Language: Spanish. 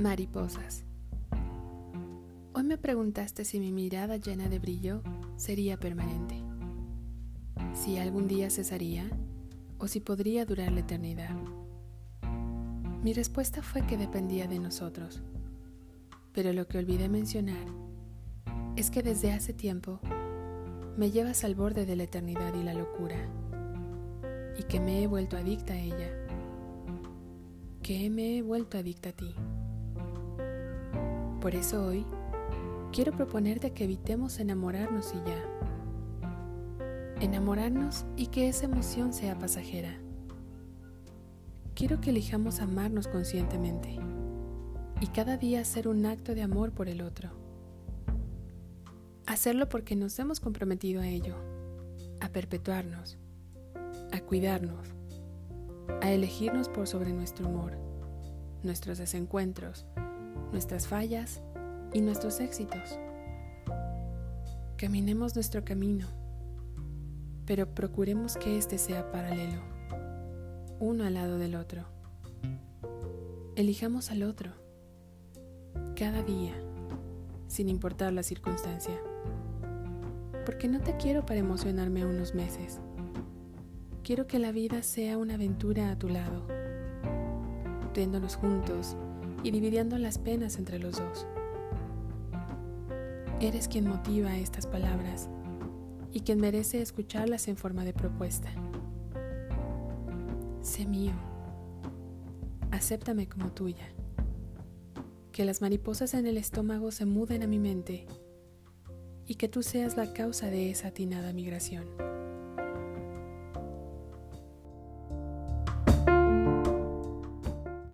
Mariposas. Hoy me preguntaste si mi mirada llena de brillo sería permanente, si algún día cesaría o si podría durar la eternidad. Mi respuesta fue que dependía de nosotros, pero lo que olvidé mencionar es que desde hace tiempo me llevas al borde de la eternidad y la locura, y que me he vuelto adicta a ella, que me he vuelto adicta a ti. Por eso hoy quiero proponerte que evitemos enamorarnos y ya. Enamorarnos y que esa emoción sea pasajera. Quiero que elijamos amarnos conscientemente y cada día hacer un acto de amor por el otro. Hacerlo porque nos hemos comprometido a ello, a perpetuarnos, a cuidarnos, a elegirnos por sobre nuestro humor, nuestros desencuentros, nuestras fallas y nuestros éxitos. Caminemos nuestro camino, pero procuremos que éste sea paralelo, uno al lado del otro. Elijamos al otro, cada día, sin importar la circunstancia. Porque no te quiero para emocionarme unos meses. Quiero que la vida sea una aventura a tu lado, riéndonos juntos y dividiendo las penas entre los dos. Eres quien motiva estas palabras y quien merece escucharlas en forma de propuesta. Sé mío. Acéptame como tuya. Que las mariposas en el estómago se muden a mi mente y que tú seas la causa de esa atinada migración.